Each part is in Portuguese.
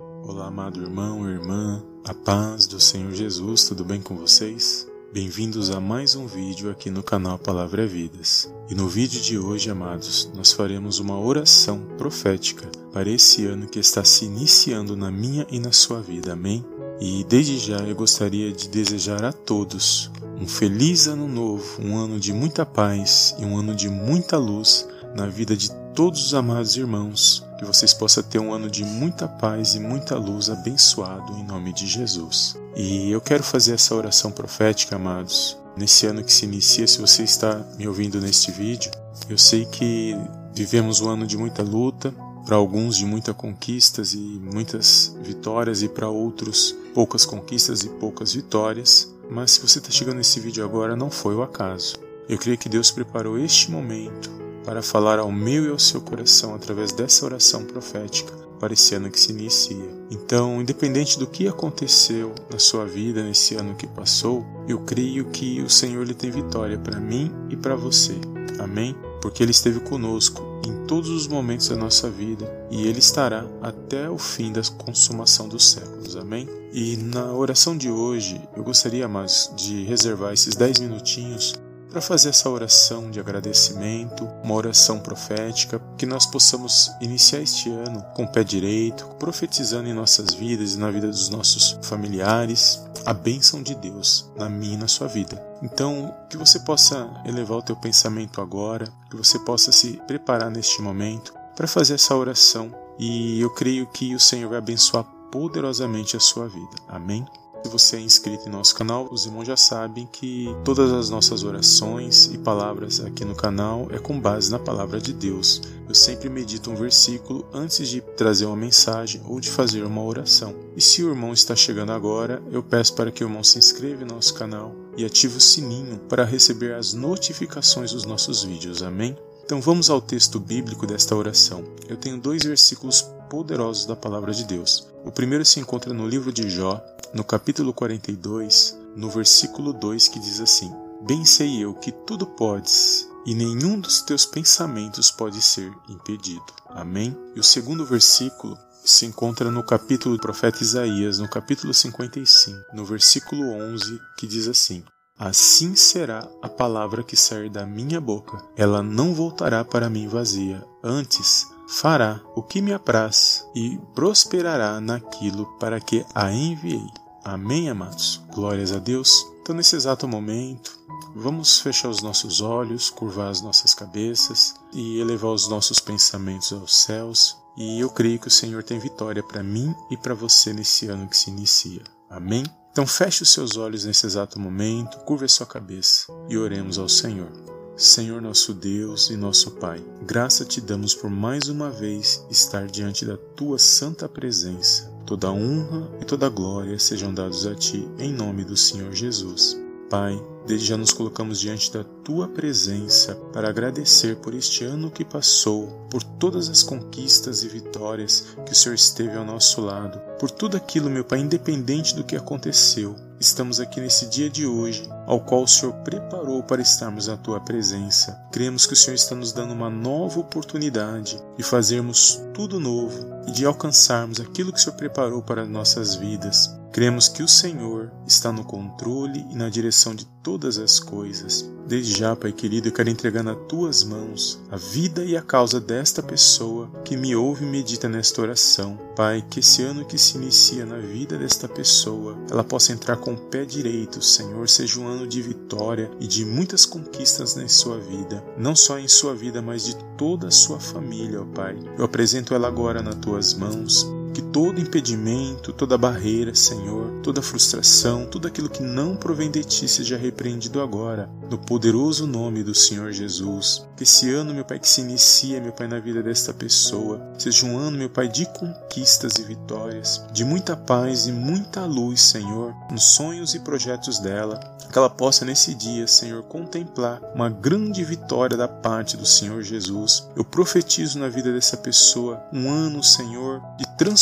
Olá, amado irmão e irmã, a paz do Senhor Jesus, tudo bem com vocês? Bem-vindos a mais um vídeo aqui no canal Palavra é Vidas. E no vídeo de hoje, amados, nós faremos uma oração profética para esse ano que está se iniciando na minha e na sua vida, amém? E desde já eu gostaria de desejar a todos um feliz ano novo, um ano de muita paz e um ano de muita luz na vida de todos os amados irmãos, que vocês possam ter um ano de muita paz e muita luz abençoado em nome de Jesus. E eu quero fazer essa oração profética, amados, nesse ano que se inicia. Se você está me ouvindo neste vídeo, eu sei que vivemos um ano de muita luta, para alguns de muitas conquistas e muitas vitórias, e para outros poucas conquistas e poucas vitórias. Mas se você está chegando nesse vídeo agora, não foi o acaso. Eu creio que Deus preparou este momento para falar ao meu e ao seu coração através dessa oração profética para esse ano que se inicia. Então, independente do que aconteceu na sua vida nesse ano que passou, eu creio que o Senhor lhe tem vitória para mim e para você. Amém? Porque Ele esteve conosco em todos os momentos da nossa vida e Ele estará até o fim da consumação dos séculos. Amém? E na oração de hoje, eu gostaria mais de reservar esses 10 minutinhos para fazer essa oração de agradecimento, uma oração profética, que nós possamos iniciar este ano com o pé direito, profetizando em nossas vidas e na vida dos nossos familiares a bênção de Deus na minha e na sua vida. Então, que você possa elevar o teu pensamento agora, que você possa se preparar neste momento para fazer essa oração e eu creio que o Senhor vai abençoar poderosamente a sua vida. Amém? Se você é inscrito em nosso canal, os irmãos já sabem que todas as nossas orações e palavras aqui no canal é com base na palavra de Deus. Eu sempre medito um versículo antes de trazer uma mensagem ou de fazer uma oração. E se o irmão está chegando agora, eu peço para que o irmão se inscreva em nosso canal e ative o sininho para receber as notificações dos nossos vídeos. Amém? Então vamos ao texto bíblico desta oração. Eu tenho dois versículos poderosos da palavra de Deus. O primeiro se encontra no livro de Jó, no capítulo 42, no versículo 2, que diz assim: Bem sei eu que tudo podes, e nenhum dos teus pensamentos pode ser impedido. Amém? E o segundo versículo se encontra no capítulo do profeta Isaías, no capítulo 55, no versículo 11, que diz assim: Assim será a palavra que sair da minha boca. Ela não voltará para mim vazia, antes fará o que me apraz e prosperará naquilo para que a enviei. Amém, amados? Glórias a Deus. Então, nesse exato momento, vamos fechar os nossos olhos, curvar as nossas cabeças e elevar os nossos pensamentos aos céus. E eu creio que o Senhor tem vitória para mim e para você nesse ano que se inicia. Amém? Então feche os seus olhos nesse exato momento, curva a sua cabeça e oremos ao Senhor. Senhor nosso Deus e nosso Pai, graça te damos por mais uma vez estar diante da tua santa presença. Toda honra e toda glória sejam dados a ti em nome do Senhor Jesus. Pai, desde já nos colocamos diante da tua presença para agradecer por este ano que passou, por todas as conquistas e vitórias que o Senhor esteve ao nosso lado, por tudo aquilo, meu Pai, independente do que aconteceu. Estamos aqui nesse dia de hoje, ao qual o Senhor preparou para estarmos na tua presença. Cremos que o Senhor está nos dando uma nova oportunidade de fazermos tudo novo e de alcançarmos aquilo que o Senhor preparou para nossas vidas. Cremos que o Senhor está no controle e na direção de todas as coisas. Desde já, Pai querido, eu quero entregar nas tuas mãos a vida e a causa desta pessoa que me ouve e medita nesta oração. Pai, que esse ano que se inicia na vida desta pessoa, ela possa entrar com o pé direito, Senhor, seja um ano de vitória e de muitas conquistas na sua vida, não só em sua vida, mas de toda a sua família, ó Pai. Eu apresento ela agora nas tuas mãos que todo impedimento, toda barreira, Senhor, toda frustração, tudo aquilo que não provém de ti seja repreendido agora, no poderoso nome do Senhor Jesus. Que esse ano, meu Pai, que se inicia, meu Pai, na vida desta pessoa, seja um ano, meu Pai, de conquistas e vitórias, de muita paz e muita luz, Senhor, nos sonhos e projetos dela, que ela possa nesse dia, Senhor, contemplar uma grande vitória da parte do Senhor Jesus. Eu profetizo na vida dessa pessoa um ano, Senhor, de transformação,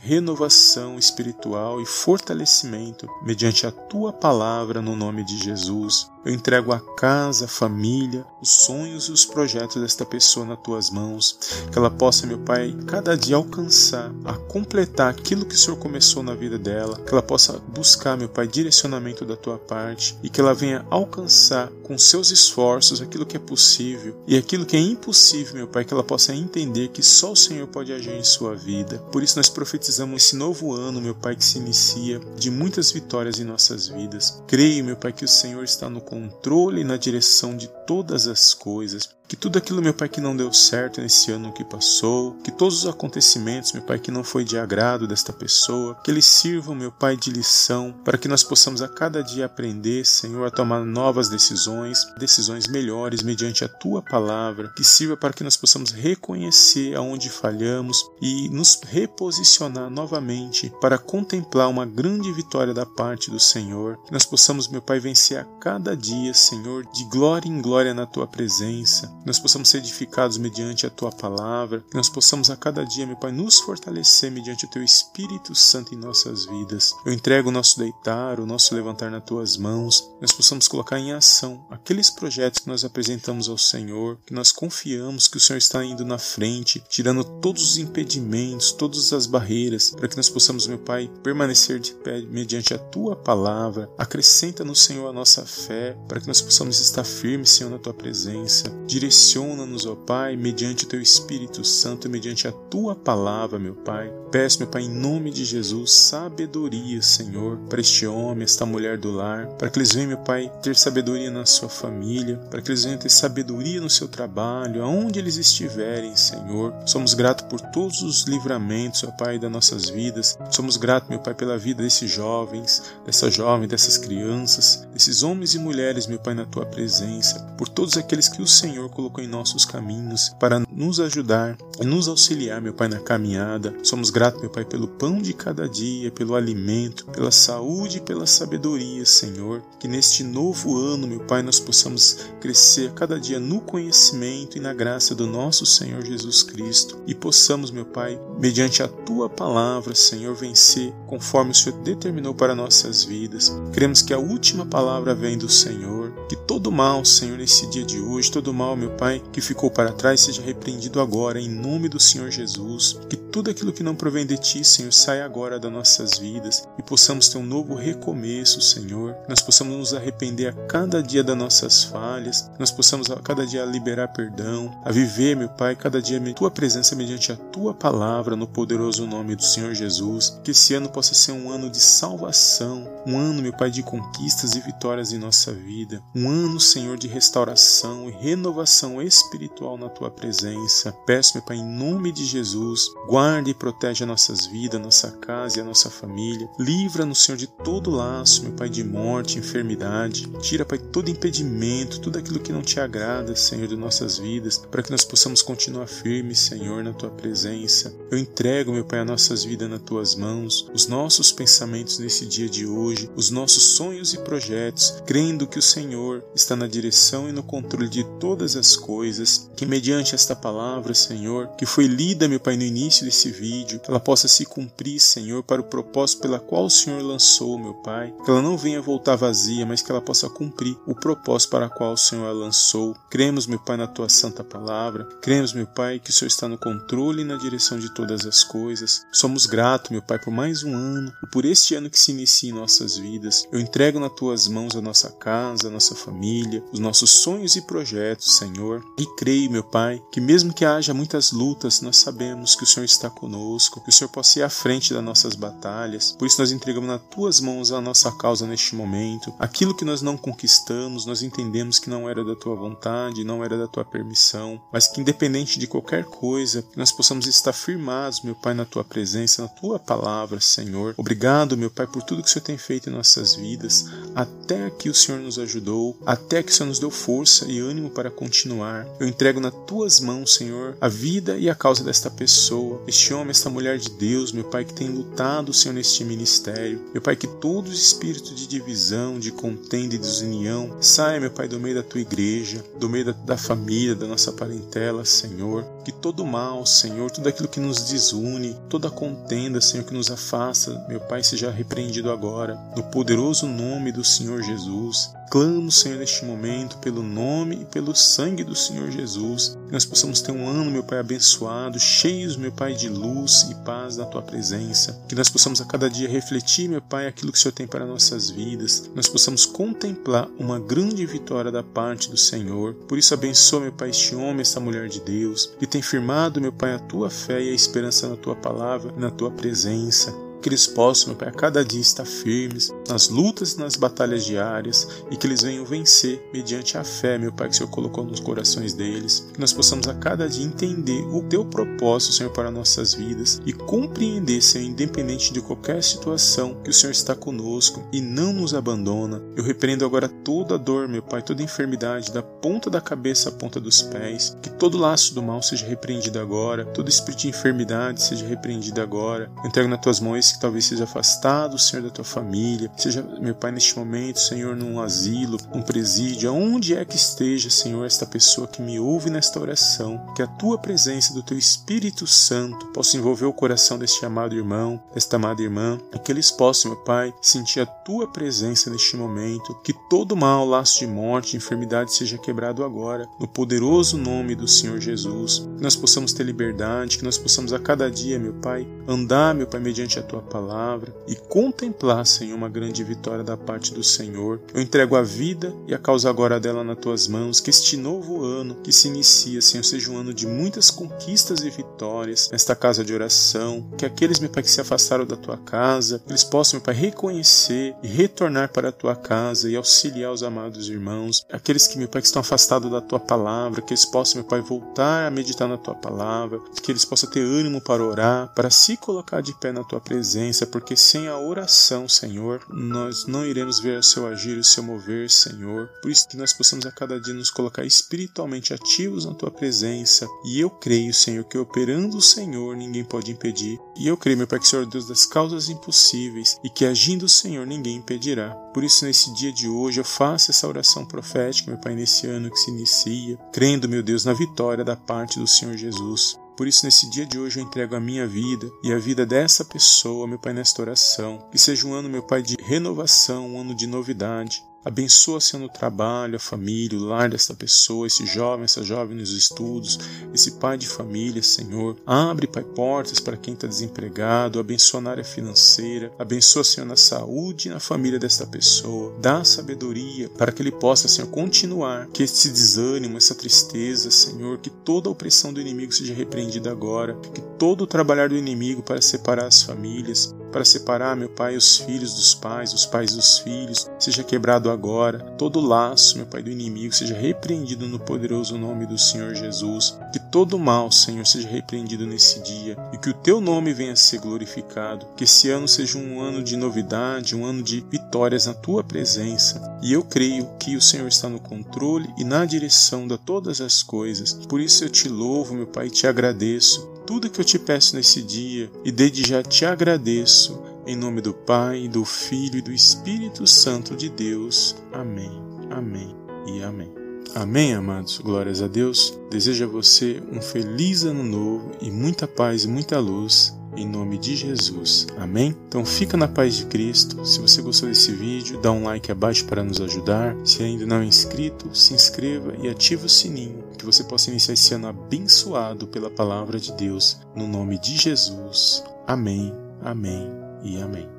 renovação espiritual e fortalecimento mediante a tua palavra no nome de Jesus. Eu entrego a casa, a família, os sonhos e os projetos desta pessoa nas tuas mãos. Que ela possa, meu Pai, cada dia alcançar, a completar aquilo que o Senhor começou na vida dela. Que ela possa buscar, meu Pai, direcionamento da tua parte e que ela venha alcançar com seus esforços aquilo que é possível e aquilo que é impossível, meu Pai, que ela possa entender que só o Senhor pode agir em sua vida. Por isso nós profetizamos esse novo ano, meu Pai, que se inicia de muitas vitórias em nossas vidas. Creio, meu Pai, que o Senhor está no controle na direção de todas as coisas. Que tudo aquilo, meu Pai, que não deu certo nesse ano que passou, que todos os acontecimentos, meu Pai, que não foi de agrado desta pessoa, que eles sirvam, meu Pai, de lição, para que nós possamos a cada dia aprender, Senhor, a tomar novas decisões, decisões melhores mediante a Tua palavra, que sirva para que nós possamos reconhecer aonde falhamos e nos reposicionar novamente para contemplar uma grande vitória da parte do Senhor, que nós possamos, meu Pai, vencer a cada dia, Senhor, de glória em glória na Tua presença que nós possamos ser edificados mediante a tua palavra, que nós possamos a cada dia, meu Pai, nos fortalecer mediante o teu Espírito Santo em nossas vidas. Eu entrego o nosso deitar, o nosso levantar nas tuas mãos, nós possamos colocar em ação aqueles projetos que nós apresentamos ao Senhor, que nós confiamos que o Senhor está indo na frente, tirando todos os impedimentos, todas as barreiras, para que nós possamos, meu Pai, permanecer de pé mediante a tua palavra. Acrescenta no Senhor a nossa fé, para que nós possamos estar firmes, Senhor, na tua presença. Direciona-nos, ó Pai, mediante o teu Espírito Santo, mediante a tua palavra, meu Pai. Peço, meu Pai, em nome de Jesus, sabedoria, Senhor, para este homem, esta mulher do lar, para que eles venham, meu Pai, ter sabedoria na sua família, para que eles venham ter sabedoria no seu trabalho, aonde eles estiverem, Senhor. Somos gratos por todos os livramentos, ó Pai, das nossas vidas. Somos gratos, meu Pai, pela vida desses jovens, dessa jovem, dessas crianças, desses homens e mulheres, meu Pai, na tua presença, por todos aqueles que o Senhor colocou em nossos caminhos para nos ajudar nos auxiliar, meu Pai, na caminhada. Somos gratos, meu Pai, pelo pão de cada dia, pelo alimento, pela saúde e pela sabedoria, Senhor. Que neste novo ano, meu Pai, nós possamos crescer cada dia no conhecimento e na graça do nosso Senhor Jesus Cristo e possamos, meu Pai, mediante a tua palavra, Senhor, vencer conforme o Senhor determinou para nossas vidas. Queremos que a última palavra venha do Senhor, que todo mal, Senhor, nesse dia de hoje, todo mal, meu Pai, que ficou para trás, seja repreendido agora, em nome do Senhor Jesus. Que tudo aquilo que não provém de Ti, Senhor, saia agora das nossas vidas e possamos ter um novo recomeço, Senhor. Nós possamos nos arrepender a cada dia das nossas falhas, nós possamos a cada dia liberar perdão, a viver, meu Pai, cada dia a Tua presença mediante a Tua palavra, no poderoso nome do Senhor Jesus. Que esse ano possa ser um ano de salvação, um ano, meu Pai, de conquistas e vitórias em nossa vida, um ano, Senhor, de restauração e renovação espiritual na tua presença. Peço, meu Pai, em nome de Jesus, guarde e protege as nossas vidas, nossa casa e a nossa família. Livra-nos, Senhor, de todo laço, meu Pai, de morte, enfermidade. Tira, Pai, todo impedimento, tudo aquilo que não te agrada, Senhor, de nossas vidas, para que nós possamos continuar firmes, Senhor, na tua presença. Eu entrego, meu Pai, as nossas vidas nas tuas mãos, os nossos pensamentos nesse dia de hoje, os nossos sonhos e projetos, crendo que o Senhor está na direção e no controle de todas as coisas, que mediante esta palavra, Senhor, que foi lida, meu Pai, no início desse vídeo, que ela possa se cumprir, Senhor, para o propósito pela qual o Senhor lançou, meu Pai, que ela não venha voltar vazia, mas que ela possa cumprir o propósito para o qual o Senhor a lançou. Cremos, meu Pai, na tua santa palavra, cremos, meu Pai, que o Senhor está no controle e na direção de todas as coisas. Somos gratos, meu Pai, por mais um ano, e por este ano que se inicia em nossas vidas. Eu entrego nas tuas mãos a nossa casa, a nossa família, os nossos sonhos e projetos, Senhor. E creio, meu Pai, que mesmo que haja muitas lutas, nós sabemos que o Senhor está conosco, que o Senhor possa ir à frente das nossas batalhas. Por isso nós entregamos nas tuas mãos a nossa causa neste momento. Aquilo que nós não conquistamos, nós entendemos que não era da tua vontade, não era da tua permissão, mas que independente de qualquer coisa, que nós possamos estar firmados, meu Pai, na tua presença, na tua palavra, Senhor. Obrigado, meu Pai, por tudo que o Senhor tem feito em nossas vidas. Até aqui o Senhor nos ajudou, até que o Senhor nos deu força e ânimo para continuar. Eu entrego nas tuas mãos, Senhor, a vida e a causa desta pessoa. Este homem, esta mulher de Deus, meu Pai, que tem lutado, Senhor, neste ministério. Meu Pai, que todos os espíritos de divisão, de contenda e desunião saia, meu Pai, do meio da tua igreja, do meio da, da família, da nossa parentela, Senhor. Que todo mal, Senhor, tudo aquilo que nos desune, toda contenda, Senhor, que nos afasta, meu Pai, seja repreendido agora, no poderoso nome do Senhor Jesus. Clamo, Senhor, neste momento, pelo nome e pelo sangue do Senhor Jesus, que nós possamos ter um ano, meu Pai, abençoado, cheios, meu Pai, de luz e paz na Tua presença, que nós possamos a cada dia refletir, meu Pai, aquilo que o Senhor tem para nossas vidas, que nós possamos contemplar uma grande vitória da parte do Senhor. Por isso, abençoa, meu Pai, este homem, esta mulher de Deus, que tem firmado, meu Pai, a Tua fé e a esperança na Tua palavra e na Tua presença que eles possam, Pai, a cada dia estar firmes nas lutas e nas batalhas diárias e que eles venham vencer mediante a fé, meu Pai, que o Senhor colocou nos corações deles. Que nós possamos a cada dia entender o Teu propósito, Senhor, para nossas vidas e compreender, Senhor, independente de qualquer situação, que o Senhor está conosco e não nos abandona. Eu repreendo agora toda dor, meu Pai, toda enfermidade, da ponta da cabeça à ponta dos pés. Que todo laço do mal seja repreendido agora, todo espírito de enfermidade seja repreendido agora. Eu entrego nas tuas mãos que talvez seja afastado, Senhor, da tua família, seja, meu Pai, neste momento, Senhor, num asilo, num presídio, aonde é que esteja, Senhor, esta pessoa que me ouve nesta oração, que a tua presença do teu Espírito Santo possa envolver o coração deste amado irmão, desta amada irmã, e que eles possam, meu Pai, sentir a tua presença neste momento, que todo mal, laço de morte, enfermidade seja quebrado agora, no poderoso nome do Senhor Jesus, que nós possamos ter liberdade, que nós possamos a cada dia, meu Pai, andar, meu Pai, mediante a tua palavra e contemplar, Senhor, uma grande vitória da parte do Senhor. Eu entrego a vida e a causa agora dela nas tuas mãos, que este novo ano que se inicia, Senhor, seja um ano de muitas conquistas e vitórias nesta casa de oração, que aqueles, meu Pai, que se afastaram da tua casa, eles possam, meu Pai, reconhecer e retornar para a tua casa e auxiliar os amados irmãos, aqueles que, meu Pai, que estão afastados da tua palavra, que eles possam, meu Pai, voltar a meditar na tua palavra, que eles possam ter ânimo para orar, para se colocar de pé na tua presença presença, porque sem a oração, Senhor, nós não iremos ver o seu agir, o seu mover, Senhor. Por isso que nós possamos a cada dia nos colocar espiritualmente ativos na tua presença. E eu creio, Senhor, que operando o Senhor ninguém pode impedir. E eu creio, meu Pai, que o Senhor é Deus das causas impossíveis e que agindo o Senhor ninguém impedirá. Por isso, nesse dia de hoje, eu faço essa oração profética, meu Pai, nesse ano que se inicia, crendo, meu Deus, na vitória da parte do Senhor Jesus. Por isso, nesse dia de hoje, eu entrego a minha vida e a vida dessa pessoa, meu Pai, nesta oração. Que seja um ano, meu Pai, de renovação, um ano de novidade, Abençoa, Senhor, no trabalho, a família, o lar desta pessoa, esse jovem, essa jovem nos estudos, esse pai de família, Senhor. Abre, Pai, portas para quem está desempregado, abençoa na área financeira, abençoa, Senhor, na saúde e na família desta pessoa. Dá sabedoria para que ele possa, Senhor, continuar, que esse desânimo, essa tristeza, Senhor, que toda a opressão do inimigo seja repreendida agora, que todo o trabalhar do inimigo para separar as famílias, para separar, meu Pai, os filhos dos pais, os pais dos filhos, seja quebrado agora. Todo laço, meu Pai, do inimigo seja repreendido no poderoso nome do Senhor Jesus. Que todo mal, Senhor, seja repreendido nesse dia e que o teu nome venha a ser glorificado. Que esse ano seja um ano de novidade, um ano de vitórias na tua presença. E eu creio que o Senhor está no controle e na direção de todas as coisas. Por isso eu te louvo, meu Pai, e te agradeço tudo que eu te peço nesse dia e desde já te agradeço. Em nome do Pai, do Filho e do Espírito Santo de Deus. Amém, amém e amém. Amém, amados. Glórias a Deus. Desejo a você um feliz ano novo e muita paz e muita luz em nome de Jesus. Amém? Então fica na paz de Cristo. Se você gostou desse vídeo, dá um like abaixo para nos ajudar. Se ainda não é inscrito, se inscreva e ative o sininho, que você possa iniciar esse ano abençoado pela palavra de Deus. No nome de Jesus. Amém, amém e amém.